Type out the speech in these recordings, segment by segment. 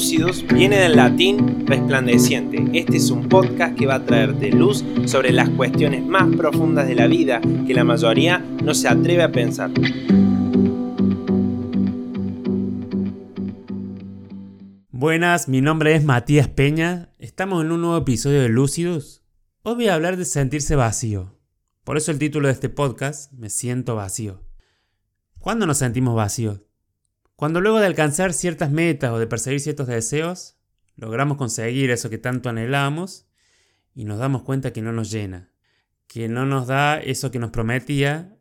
Lúcidos viene del latín resplandeciente. Este es un podcast que va a traerte luz sobre las cuestiones más profundas de la vida que la mayoría no se atreve a pensar. Buenas, mi nombre es Matías Peña. Estamos en un nuevo episodio de Lúcidos. Hoy voy a hablar de sentirse vacío. Por eso el título de este podcast, Me siento vacío. ¿Cuándo nos sentimos vacíos? Cuando luego de alcanzar ciertas metas o de perseguir ciertos deseos, logramos conseguir eso que tanto anhelamos y nos damos cuenta que no nos llena, que no nos da eso que nos prometía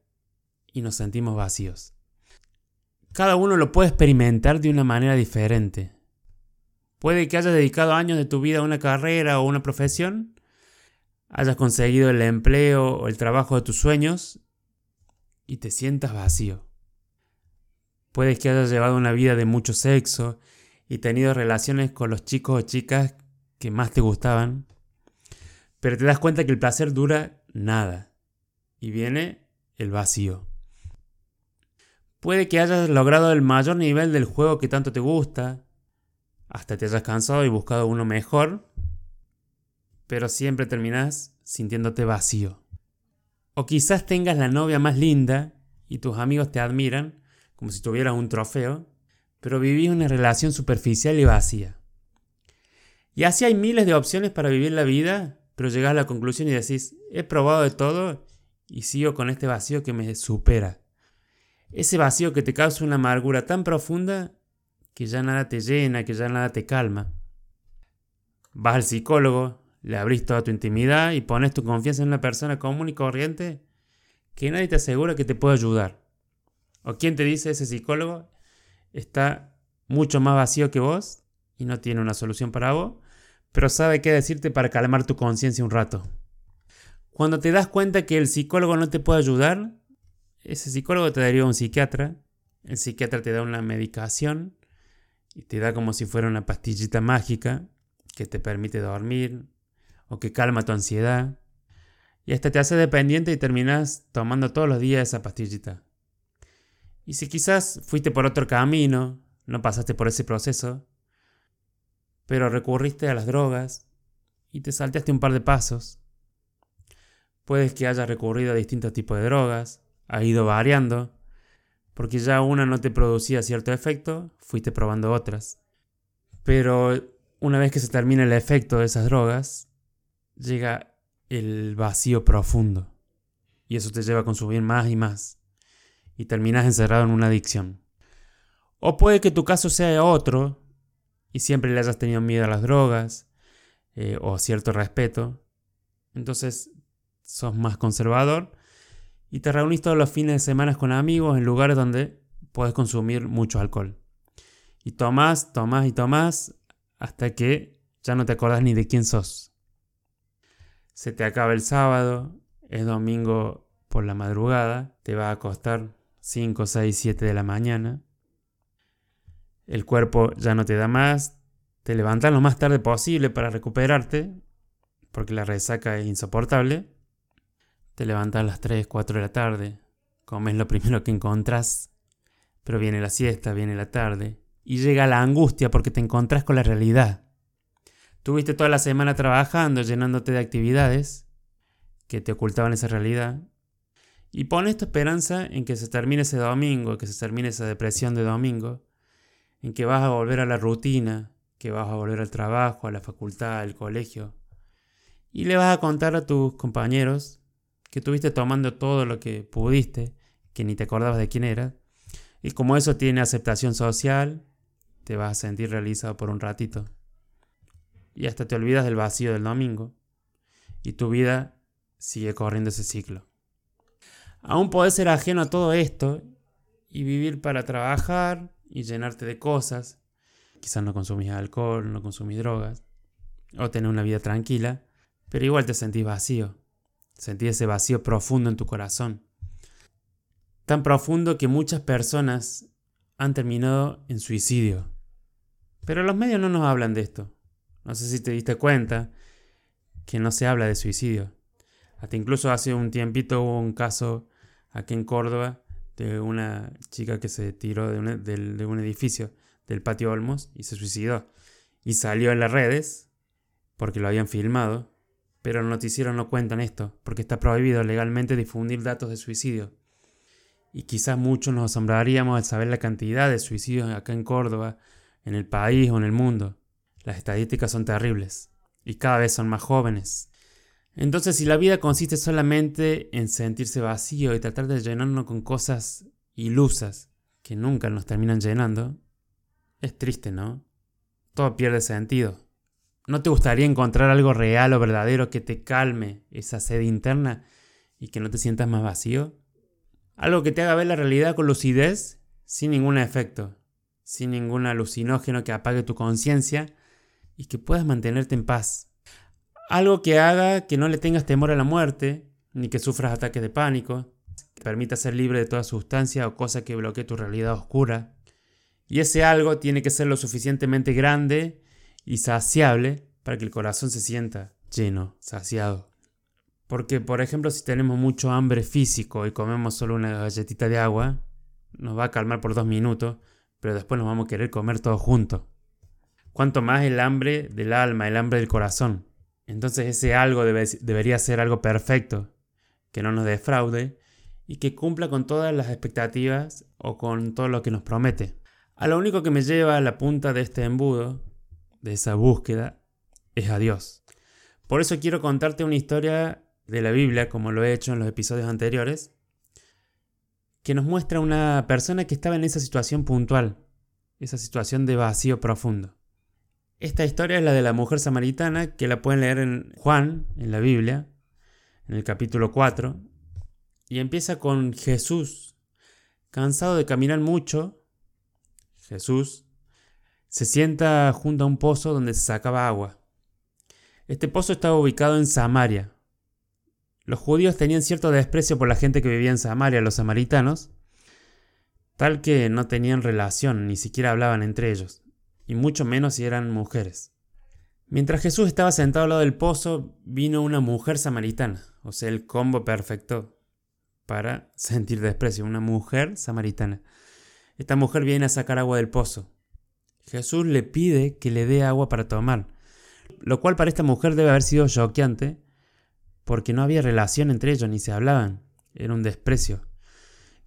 y nos sentimos vacíos. Cada uno lo puede experimentar de una manera diferente. Puede que hayas dedicado años de tu vida a una carrera o una profesión, hayas conseguido el empleo o el trabajo de tus sueños y te sientas vacío. Puedes que hayas llevado una vida de mucho sexo y tenido relaciones con los chicos o chicas que más te gustaban, pero te das cuenta que el placer dura nada y viene el vacío. Puede que hayas logrado el mayor nivel del juego que tanto te gusta, hasta te hayas cansado y buscado uno mejor, pero siempre terminas sintiéndote vacío. O quizás tengas la novia más linda y tus amigos te admiran, como si tuvieras un trofeo, pero vivís una relación superficial y vacía. Y así hay miles de opciones para vivir la vida, pero llegás a la conclusión y decís, he probado de todo y sigo con este vacío que me supera. Ese vacío que te causa una amargura tan profunda que ya nada te llena, que ya nada te calma. Vas al psicólogo, le abrís toda tu intimidad y pones tu confianza en una persona común y corriente que nadie te asegura que te pueda ayudar. ¿O quién te dice ese psicólogo está mucho más vacío que vos y no tiene una solución para vos, pero sabe qué decirte para calmar tu conciencia un rato? Cuando te das cuenta que el psicólogo no te puede ayudar, ese psicólogo te daría un psiquiatra, el psiquiatra te da una medicación y te da como si fuera una pastillita mágica que te permite dormir o que calma tu ansiedad. Y hasta te hace dependiente y terminas tomando todos los días esa pastillita. Y si quizás fuiste por otro camino, no pasaste por ese proceso, pero recurriste a las drogas y te saltaste un par de pasos, puedes que hayas recurrido a distintos tipos de drogas, ha ido variando, porque ya una no te producía cierto efecto, fuiste probando otras. Pero una vez que se termina el efecto de esas drogas, llega el vacío profundo. Y eso te lleva a consumir más y más y terminas encerrado en una adicción. O puede que tu caso sea otro y siempre le hayas tenido miedo a las drogas eh, o cierto respeto. Entonces sos más conservador y te reunís todos los fines de semana con amigos en lugares donde puedes consumir mucho alcohol. Y tomás, tomás y tomás hasta que ya no te acordás ni de quién sos. Se te acaba el sábado, es domingo por la madrugada, te va a acostar 5, 6, 7 de la mañana. El cuerpo ya no te da más. Te levantas lo más tarde posible para recuperarte, porque la resaca es insoportable. Te levantas a las 3, 4 de la tarde. Comes lo primero que encontrás. Pero viene la siesta, viene la tarde. Y llega la angustia porque te encontrás con la realidad. Tuviste toda la semana trabajando, llenándote de actividades que te ocultaban esa realidad. Y pones tu esperanza en que se termine ese domingo, que se termine esa depresión de domingo, en que vas a volver a la rutina, que vas a volver al trabajo, a la facultad, al colegio. Y le vas a contar a tus compañeros que estuviste tomando todo lo que pudiste, que ni te acordabas de quién era. Y como eso tiene aceptación social, te vas a sentir realizado por un ratito. Y hasta te olvidas del vacío del domingo. Y tu vida sigue corriendo ese ciclo. Aún podés ser ajeno a todo esto y vivir para trabajar y llenarte de cosas. Quizás no consumís alcohol, no consumís drogas, o tener una vida tranquila, pero igual te sentís vacío. Sentís ese vacío profundo en tu corazón. Tan profundo que muchas personas han terminado en suicidio. Pero los medios no nos hablan de esto. No sé si te diste cuenta que no se habla de suicidio. Hasta incluso hace un tiempito hubo un caso aquí en Córdoba de una chica que se tiró de un, edificio del patio Olmos y se suicidó. Y salió en las redes porque lo habían filmado, pero el noticiero no cuentan esto porque está prohibido legalmente difundir datos de suicidio. Y quizás muchos nos asombraríamos al saber la cantidad de suicidios acá en Córdoba, en el país o en el mundo. Las estadísticas son terribles y cada vez son más jóvenes. Entonces, si la vida consiste solamente en sentirse vacío y tratar de llenarnos con cosas ilusas que nunca nos terminan llenando, es triste, ¿no? Todo pierde sentido. ¿No te gustaría encontrar algo real o verdadero que te calme esa sed interna y que no te sientas más vacío? Algo que te haga ver la realidad con lucidez, sin ningún efecto, sin ningún alucinógeno que apague tu conciencia y que puedas mantenerte en paz. Algo que haga que no le tengas temor a la muerte, ni que sufras ataques de pánico, que permita ser libre de toda sustancia o cosa que bloquee tu realidad oscura. Y ese algo tiene que ser lo suficientemente grande y saciable para que el corazón se sienta lleno, saciado. Porque, por ejemplo, si tenemos mucho hambre físico y comemos solo una galletita de agua, nos va a calmar por dos minutos, pero después nos vamos a querer comer todo junto. Cuanto más el hambre del alma, el hambre del corazón. Entonces ese algo debería ser algo perfecto, que no nos defraude y que cumpla con todas las expectativas o con todo lo que nos promete. A lo único que me lleva a la punta de este embudo, de esa búsqueda, es a Dios. Por eso quiero contarte una historia de la Biblia, como lo he hecho en los episodios anteriores, que nos muestra una persona que estaba en esa situación puntual, esa situación de vacío profundo. Esta historia es la de la mujer samaritana, que la pueden leer en Juan, en la Biblia, en el capítulo 4, y empieza con Jesús, cansado de caminar mucho, Jesús se sienta junto a un pozo donde se sacaba agua. Este pozo estaba ubicado en Samaria, los judíos tenían cierto desprecio por la gente que vivía en Samaria, los samaritanos, tal que no tenían relación, ni siquiera hablaban entre ellos, y mucho menos si eran mujeres. Mientras Jesús estaba sentado al lado del pozo, vino una mujer samaritana, o sea, el combo perfecto para sentir desprecio, una mujer samaritana. Esta mujer viene a sacar agua del pozo. Jesús le pide que le dé agua para tomar, lo cual para esta mujer debe haber sido choqueante, porque no había relación entre ellos, ni se hablaban. Era un desprecio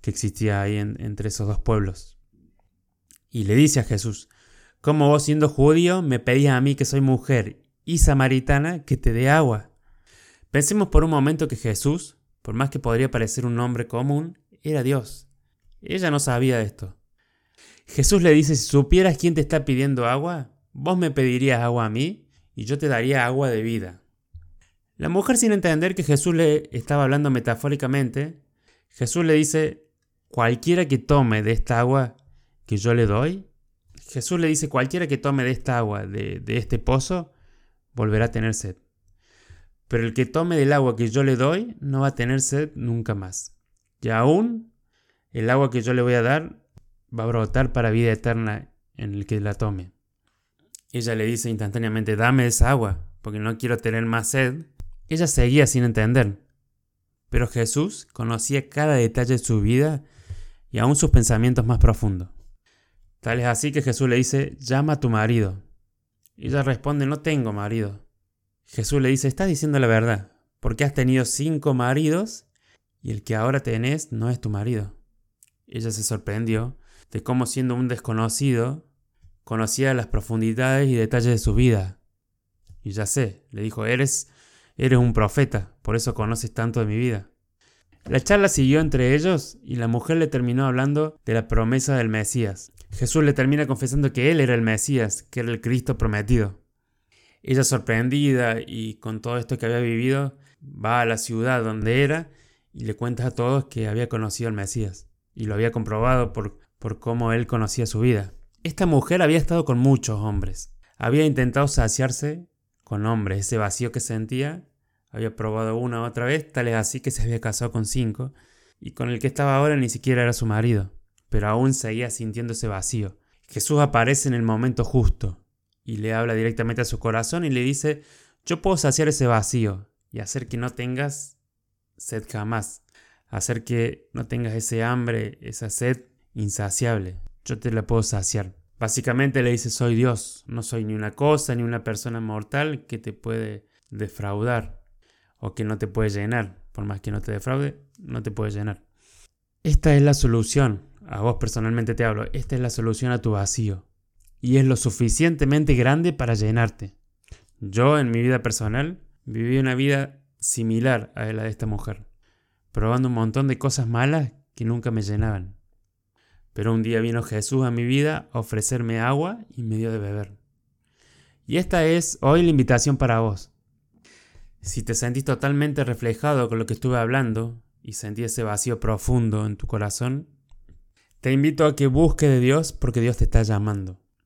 que existía ahí entre esos dos pueblos. Y le dice a Jesús, ¿cómo vos siendo judío me pedís a mí que soy mujer y samaritana que te dé agua? Pensemos por un momento que Jesús, por más que podría parecer un nombre común, era Dios. Ella no sabía esto. Jesús le dice, si supieras quién te está pidiendo agua, vos me pedirías agua a mí y yo te daría agua de vida. La mujer sin entender que Jesús le estaba hablando metafóricamente, Jesús le dice, cualquiera que tome de esta agua que yo le doy, Jesús le dice, cualquiera que tome de esta agua, de, este pozo, volverá a tener sed. Pero el que tome del agua que yo le doy, no va a tener sed nunca más. Y aún el agua que yo le voy a dar va a brotar para vida eterna en el que la tome. Ella le dice instantáneamente, dame esa agua, porque no quiero tener más sed ella seguía sin entender. Pero Jesús conocía cada detalle de su vida y aún sus pensamientos más profundos. Tal es así que Jesús le dice, llama a tu marido. ella responde, no tengo marido. Jesús le dice, estás diciendo la verdad, porque has tenido cinco maridos y el que ahora tenés no es tu marido. Ella se sorprendió de cómo siendo un desconocido conocía las profundidades y detalles de su vida. Y ya sé, le dijo, eres Eres un profeta, por eso conoces tanto de mi vida. La charla siguió entre ellos y la mujer le terminó hablando de la promesa del Mesías. Jesús le termina confesando que él era el Mesías, que era el Cristo prometido. Ella sorprendida y con todo esto que había vivido, va a la ciudad donde era y le cuenta a todos que había conocido al Mesías y lo había comprobado por, por cómo él conocía su vida. Esta mujer había estado con muchos hombres, había intentado saciarse con hombres, ese vacío que sentía, había probado una otra vez, tal es así que se había casado con cinco, y con el que estaba ahora ni siquiera era su marido, pero aún seguía sintiendo ese vacío. Jesús aparece en el momento justo, y le habla directamente a su corazón y le dice, yo puedo saciar ese vacío y hacer que no tengas sed jamás, hacer que no tengas ese hambre, esa sed insaciable. Yo te la puedo saciar. Básicamente le dice soy Dios, no soy ni una cosa ni una persona mortal que te puede defraudar o que no te puede llenar. Por más que no te defraude, no te puede llenar. Esta es la solución, a vos personalmente te hablo, esta es la solución a tu vacío. Y es lo suficientemente grande para llenarte. Yo en mi vida personal viví una vida similar a la de esta mujer, probando un montón de cosas malas que nunca me llenaban. Pero un día vino Jesús a mi vida a ofrecerme agua y me dio de beber. Y esta es hoy la invitación para vos. Si te sentís totalmente reflejado con lo que estuve hablando y sentí ese vacío profundo en tu corazón, te invito a que busques de Dios porque Dios te está llamando.